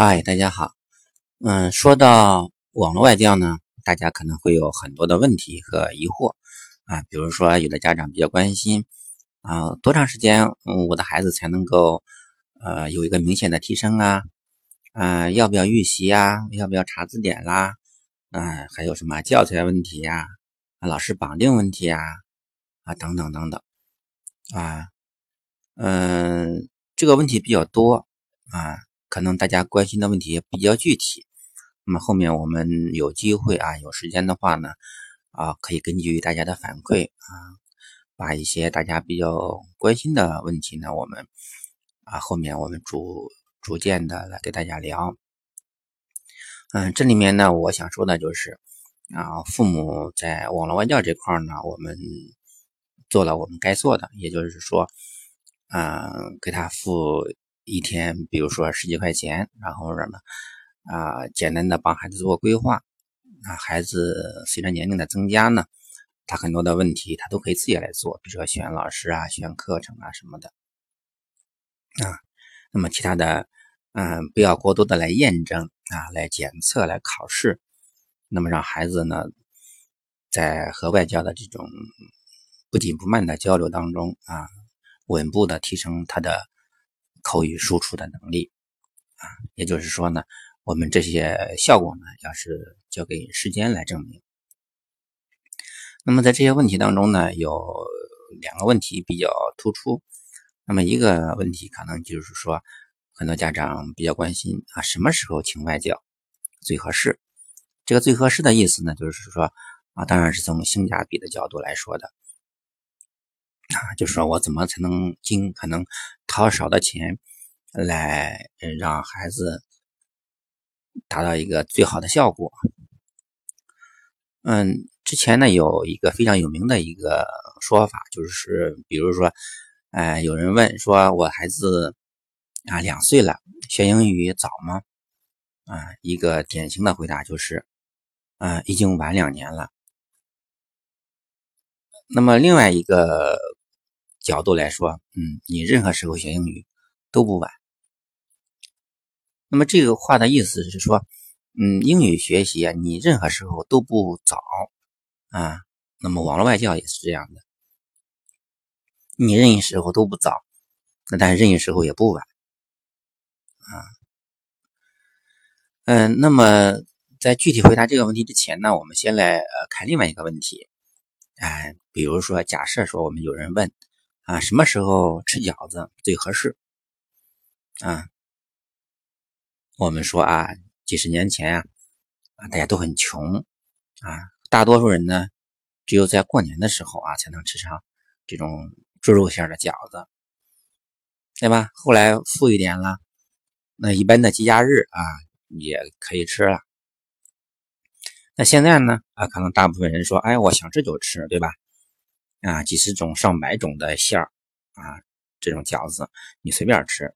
嗨，大家好。嗯，说到网络外教呢，大家可能会有很多的问题和疑惑啊。比如说，有的家长比较关心啊，多长时间嗯我的孩子才能够呃有一个明显的提升啊？啊，要不要预习呀？要不要查字典啦？啊，还有什么教材问题呀？啊，老师绑定问题呀？啊，等等等等。啊，嗯，这个问题比较多啊。可能大家关心的问题也比较具体，那么后面我们有机会啊，有时间的话呢，啊，可以根据大家的反馈啊，把一些大家比较关心的问题呢，我们啊后面我们逐逐渐的来给大家聊。嗯，这里面呢，我想说的就是啊，父母在网络外教这块呢，我们做了我们该做的，也就是说，嗯，给他付。一天，比如说十几块钱，然后呢，啊，简单的帮孩子做规划。啊，孩子随着年龄的增加呢，他很多的问题他都可以自己来做，比如说选老师啊、选课程啊什么的。啊，那么其他的，嗯，不要过多的来验证啊，来检测、来考试。那么让孩子呢，在和外教的这种不紧不慢的交流当中啊，稳步的提升他的。口语输出的能力啊，也就是说呢，我们这些效果呢，要是交给时间来证明。那么在这些问题当中呢，有两个问题比较突出。那么一个问题可能就是说，很多家长比较关心啊，什么时候请外教最合适？这个最合适的意思呢，就是说啊，当然是从性价比的角度来说的。啊，就是说我怎么才能尽可能掏少的钱来让孩子达到一个最好的效果？嗯，之前呢有一个非常有名的一个说法，就是比如说，哎，有人问说，我孩子啊两岁了，学英语早吗？啊，一个典型的回答就是，啊，已经晚两年了。那么另外一个。角度来说，嗯，你任何时候学英语都不晚。那么这个话的意思是说，嗯，英语学习啊，你任何时候都不早啊。那么网络外教也是这样的，你任意时候都不早，那但是任意时候也不晚啊。嗯，那么在具体回答这个问题之前呢，我们先来呃看另外一个问题，哎，比如说假设说我们有人问。啊，什么时候吃饺子最合适？啊，我们说啊，几十年前啊，啊，大家都很穷啊，大多数人呢，只有在过年的时候啊，才能吃上这种猪肉馅的饺子，对吧？后来富一点了，那一般的节假日啊，也可以吃了。那现在呢？啊，可能大部分人说，哎，我想吃就吃，对吧？啊，几十种、上百种的馅儿啊，这种饺子你随便吃。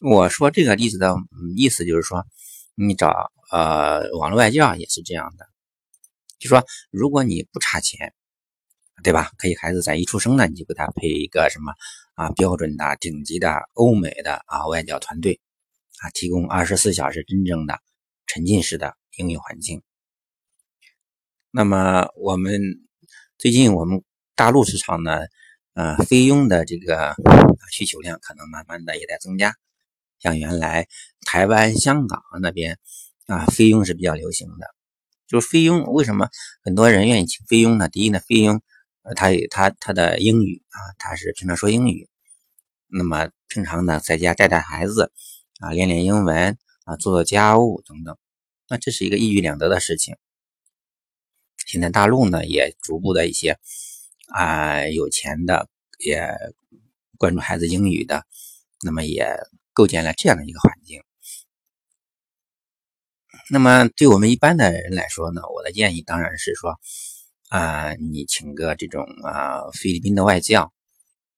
我说这个例子的意思就是说，你找呃网络外教也是这样的，就说如果你不差钱，对吧？可以孩子在一出生呢，你就给他配一个什么啊标准的、顶级的、欧美的啊外教团队啊，提供二十四小时真正的沉浸式的英语环境。那么我们。最近我们大陆市场呢，呃，菲佣的这个需求量可能慢慢的也在增加。像原来台湾、香港那边啊，菲佣是比较流行的。就是菲佣为什么很多人愿意请菲佣呢？第一呢，菲佣呃他他他的英语啊，他是平常说英语，那么平常呢在家带带孩子啊，练练英文啊，做做家务等等，那这是一个一举两得的事情。现在大陆呢也逐步的一些啊有钱的也关注孩子英语的，那么也构建了这样的一个环境。那么对我们一般的人来说呢，我的建议当然是说啊，你请个这种啊菲律宾的外教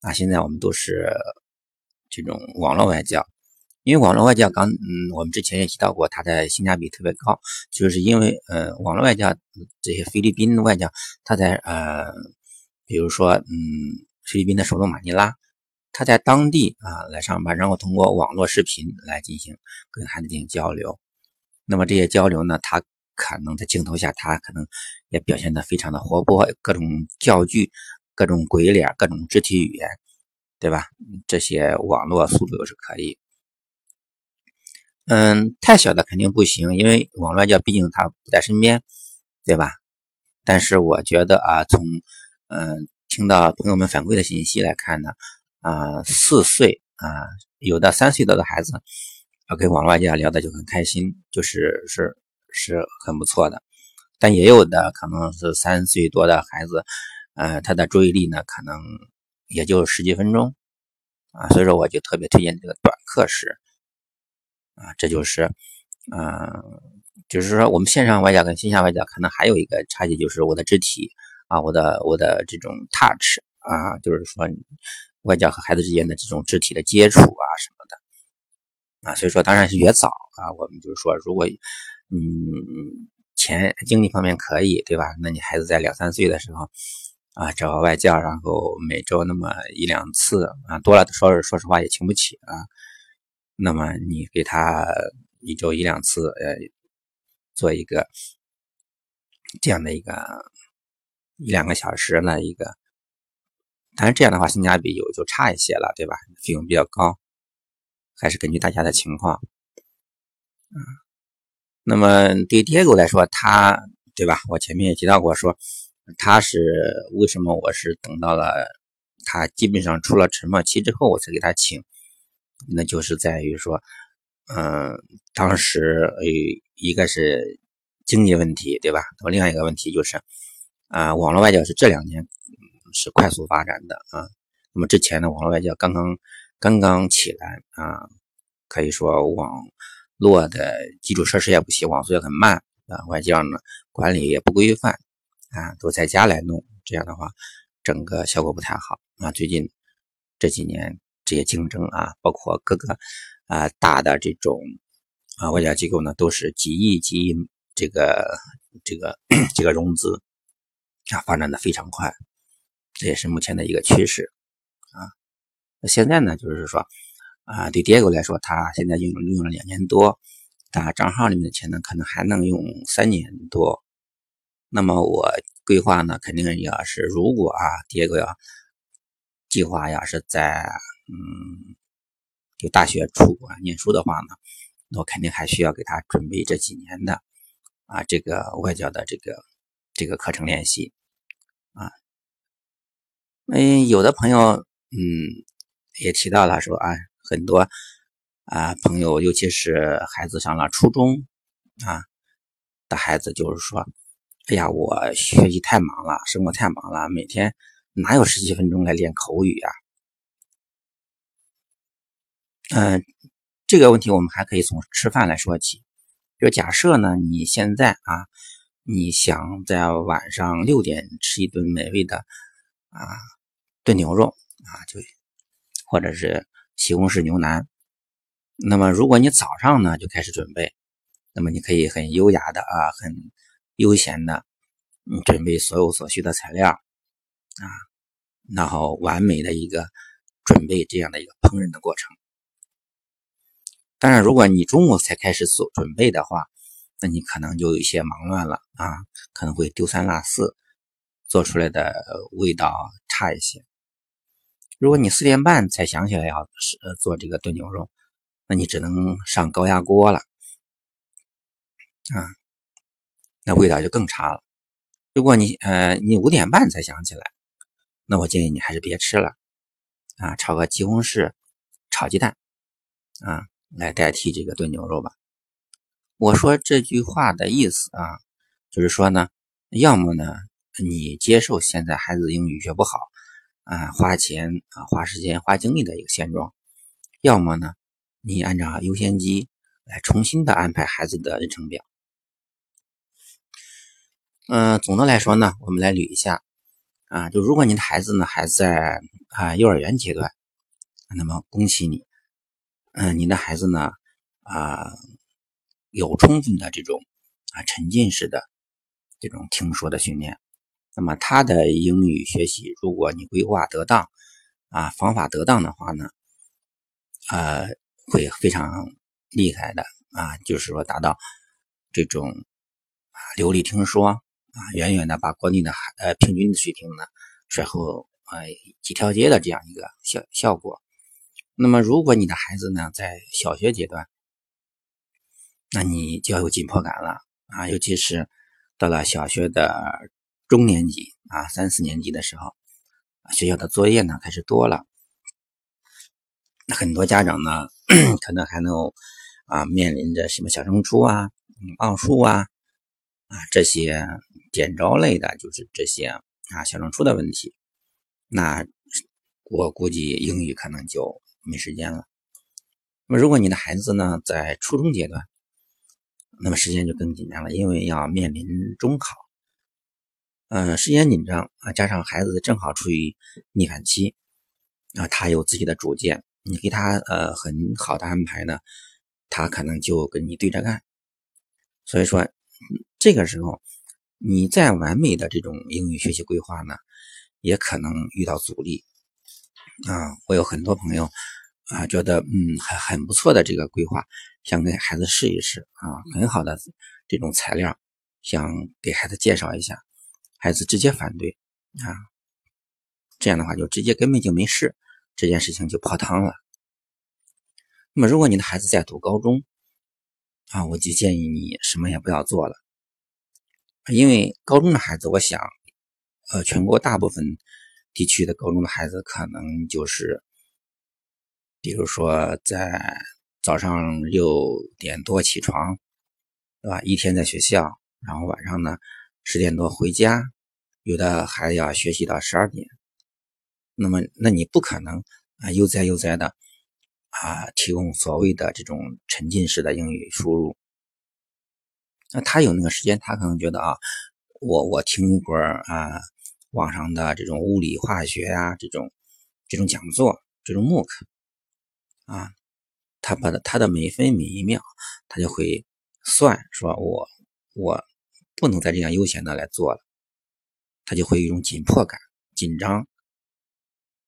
啊，现在我们都是这种网络外教。因为网络外教刚，嗯，我们之前也提到过，它的性价比特别高，就是因为，呃，网络外教这些菲律宾的外教，他在，呃，比如说，嗯，菲律宾的首都马尼拉，他在当地啊来上班，然后通过网络视频来进行跟孩子进行交流。那么这些交流呢，他可能在镜头下，他可能也表现的非常的活泼，各种教具、各种鬼脸、各种肢体语言，对吧？这些网络速度是可以。嗯，太小的肯定不行，因为网络教毕竟他不在身边，对吧？但是我觉得啊，从嗯听到朋友们反馈的信息来看呢，啊四岁啊，有的三岁多的孩子，要跟网络教聊的就很开心，就是是是很不错的。但也有的可能是三岁多的孩子，呃，他的注意力呢可能也就十几分钟啊，所以说我就特别推荐这个短课时。啊，这就是，嗯，就是说，我们线上外教跟线下外教可能还有一个差距，就是我的肢体啊，我的我的这种 touch 啊，就是说外教和孩子之间的这种肢体的接触啊什么的啊，所以说当然是越早啊，我们就是说，如果嗯钱经济方面可以，对吧？那你孩子在两三岁的时候啊，找个外教，然后每周那么一两次啊，多了说说实话也请不起啊。那么你给他一周一两次，呃，做一个这样的一个一两个小时的一个，当然这样的话性价比有就差一些了，对吧？费用比较高，还是根据大家的情况。嗯，那么对 Diego 来说，他对吧？我前面也提到过，说他是为什么我是等到了他基本上出了沉默期之后，我才给他请。那就是在于说，嗯，当时呃，一个是经济问题，对吧？那么另外一个问题就是，啊，网络外教是这两年是快速发展的啊。那么之前呢，网络外教刚刚刚刚起来啊，可以说网络的基础设施也不行，网速也很慢啊，外教呢管理也不规范啊，都在家来弄，这样的话整个效果不太好啊。最近这几年。这些竞争啊，包括各个啊大的这种啊外交机构呢，都是几亿几亿这个这个 这个融资啊，发展的非常快，这也是目前的一个趋势啊。那现在呢，就是说啊，对 Diego 来说，他现在用用了两年多，他账号里面的钱呢，可能还能用三年多。那么我规划呢，肯定要是如果啊，Diego 要计划要是在嗯，就大学出国念书的话呢，那我肯定还需要给他准备这几年的啊，这个外教的这个这个课程练习啊。嗯，有的朋友嗯也提到了说啊，很多啊朋友，尤其是孩子上了初中啊的孩子，就是说，哎呀，我学习太忙了，生活太忙了，每天哪有十几分钟来练口语啊？嗯，这个问题我们还可以从吃饭来说起。就假设呢，你现在啊，你想在晚上六点吃一顿美味的啊炖牛肉啊，就或者是西红柿牛腩。那么如果你早上呢就开始准备，那么你可以很优雅的啊，很悠闲的，你准备所有所需的材料啊，然后完美的一个准备这样的一个烹饪的过程。当然，如果你中午才开始做准备的话，那你可能就有些忙乱了啊，可能会丢三落四，做出来的味道差一些。如果你四点半才想起来要是做这个炖牛肉，那你只能上高压锅了啊，那味道就更差了。如果你呃你五点半才想起来，那我建议你还是别吃了啊，炒个西红柿炒鸡蛋啊。来代替这个炖牛肉吧。我说这句话的意思啊，就是说呢，要么呢，你接受现在孩子英语学不好啊，花钱啊，花时间、花精力的一个现状；要么呢，你按照优先级来重新的安排孩子的日程表。嗯，总的来说呢，我们来捋一下啊，就如果你的孩子呢还在啊幼儿园阶段，那么恭喜你。嗯，您的孩子呢？啊，有充分的这种啊沉浸式的这种听说的训练，那么他的英语学习，如果你规划得当，啊方法得当的话呢，呃会非常厉害的啊，就是说达到这种啊流利听说啊，远远的把国内的孩呃平均的水平呢甩后呃几条街的这样一个效效果。那么如果你的孩子呢在小学阶段，那你就要有紧迫感了啊，尤其是到了小学的中年级啊，三四年级的时候，学校的作业呢开始多了，很多家长呢 可能还能啊面临着什么小升初啊、奥数啊啊这些点招类的，就是这些啊小升初的问题，那我估计英语可能就没时间了。那么如果你的孩子呢在初中阶段，那么时间就更紧张了，因为要面临中考，嗯，时间紧张啊，加上孩子正好处于逆反期，啊，他有自己的主见，你给他呃很好的安排呢，他可能就跟你对着干。所以说，这个时候你再完美的这种英语学习规划呢，也可能遇到阻力。啊，我有很多朋友啊，觉得嗯很很不错的这个规划。想给孩子试一试啊，很好的这种材料，想给孩子介绍一下，孩子直接反对啊，这样的话就直接根本就没试，这件事情就泡汤了。那么如果你的孩子在读高中啊，我就建议你什么也不要做了，因为高中的孩子，我想，呃，全国大部分地区的高中的孩子可能就是，比如说在。早上六点多起床，对吧？一天在学校，然后晚上呢十点多回家，有的还要学习到十二点。那么，那你不可能啊悠哉悠哉的啊提供所谓的这种沉浸式的英语输入。那他有那个时间，他可能觉得啊，我我听一会儿啊网上的这种物理化学啊这种这种讲座，这种 MOOC 啊。他把他的每分每一秒，他就会算，说我我不能再这样悠闲的来做了，他就会有一种紧迫感、紧张，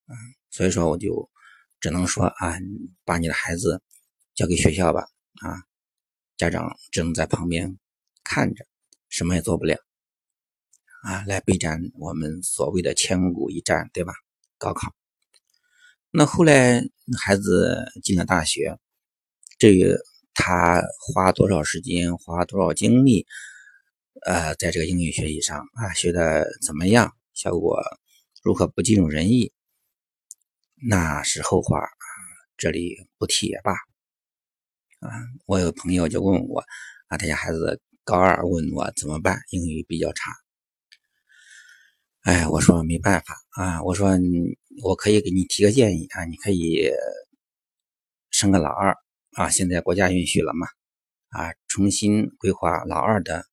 嗯，所以说我就只能说啊，把你的孩子交给学校吧，啊，家长只能在旁边看着，什么也做不了，啊，来备战我们所谓的千古一战，对吧？高考。那后来孩子进了大学。至于他花多少时间，花多少精力，呃，在这个英语学习上啊，学的怎么样，效果如何不尽如人意，那是后话，这里不提也罢。啊，我有朋友就问我啊，他家孩子高二，问我怎么办，英语比较差。哎，我说没办法啊，我说我可以给你提个建议啊，你可以生个老二。啊，现在国家允许了嘛？啊，重新规划老二的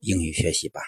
英语学习吧。